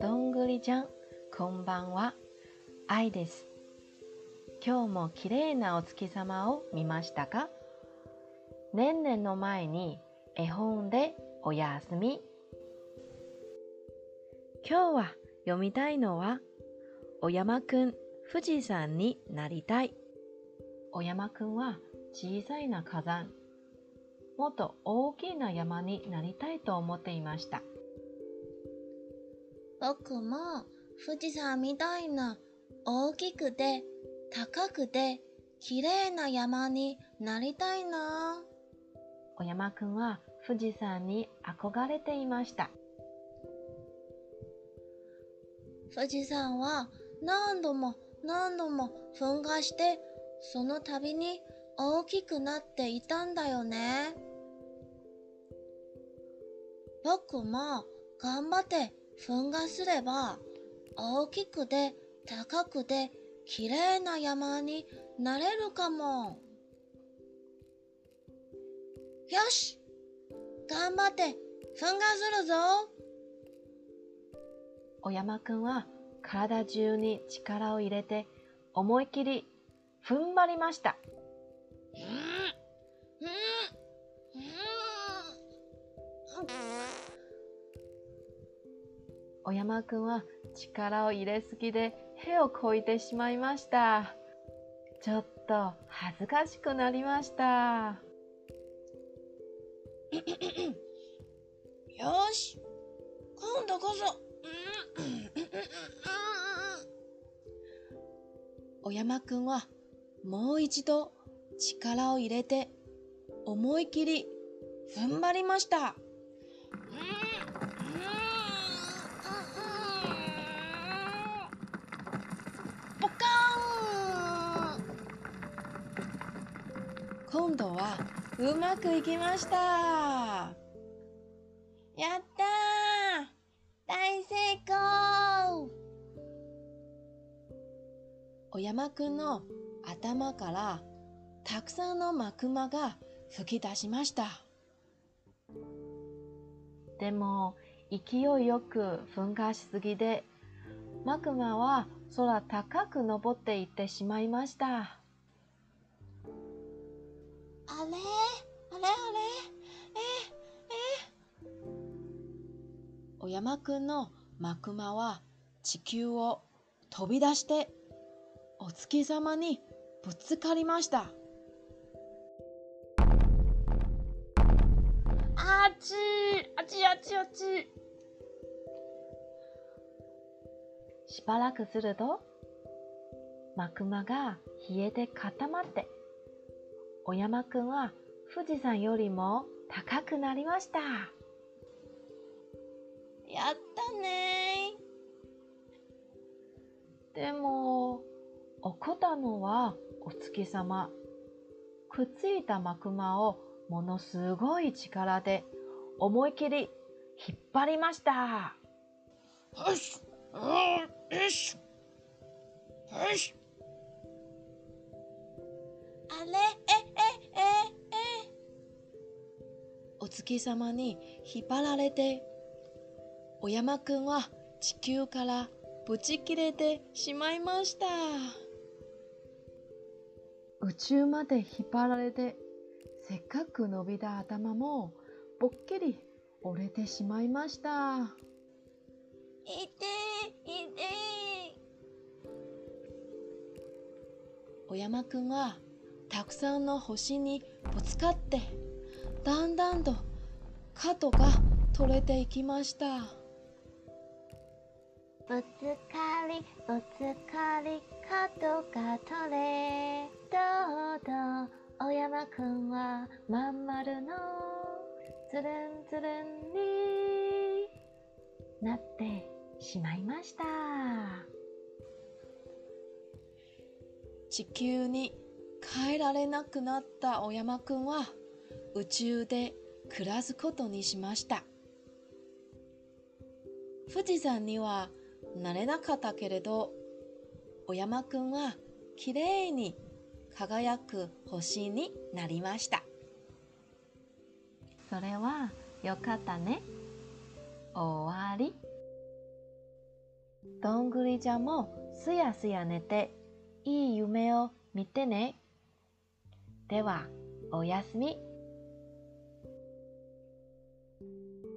どんぐりちゃん、こんばんは。愛です。今日も綺麗なお月様を見ましたか？年々の前に絵本でおやすみ。今日は読みたいのは、お山くん富士山になりたい。お山くんは小さいな火山。もっと大きな山になりたいと思っていました。僕も富士山みたいな大きくて高くて綺麗な山になりたいな。お山くんは富士山に憧れていました。富士山は何度も何度も噴火してその度に大きくなっていたんだよね。僕も頑張って噴火すれば大きくて高くて綺麗な山になれるかも。よし頑張って噴火するぞお山くんは体中に力を入れて思い切り踏ん張りました。お山くんは力を入れすぎで屁をこいてしまいました。ちょっと恥ずかしくなりました。よし今度こそ。お山くん。はもう一度力を入れて思い切り踏ん。張りました。ポ今度はうまくいきました。やったー大成功お山くんの頭からたくさんのマクマが吹き出しました。でも勢いよく噴火しすぎでマグマは空高く登っていってしまいました。あれ？あれ？あれ？ええ？お山くんのマクマは地球を飛び出してお月様にぶつかりました。あちあちあちあち。しばらくするとマグマが冷えて固まってお山くんは富士山よりも高くなりました。やったねでも怒ったのはお月様。くっついたマクマをものすごい力で思い切り引っ張りました。よしよしよしあれ？お月様に引っ張られてお山くんは地球からぶち切れてしまいました宇宙まで引っ張られてせっかく伸びた頭もぼっきり折れてしまいました。いていてお山くんはたくさんの星にぶつかってだんだんと角が取れていきましたぶつかりぶつかり角が取れどうどうお山くんはまん丸のつるんつるんになってしまいました。地球に帰られなくなったお山くんは宇宙で暮らすことにしました富士山にはなれなかったけれどお山くんはきれいに輝く星になりましたそれはよかったね。終わり。どんぐりちゃもすやすや寝て、いい夢を見てね。では、おやすみ。thank you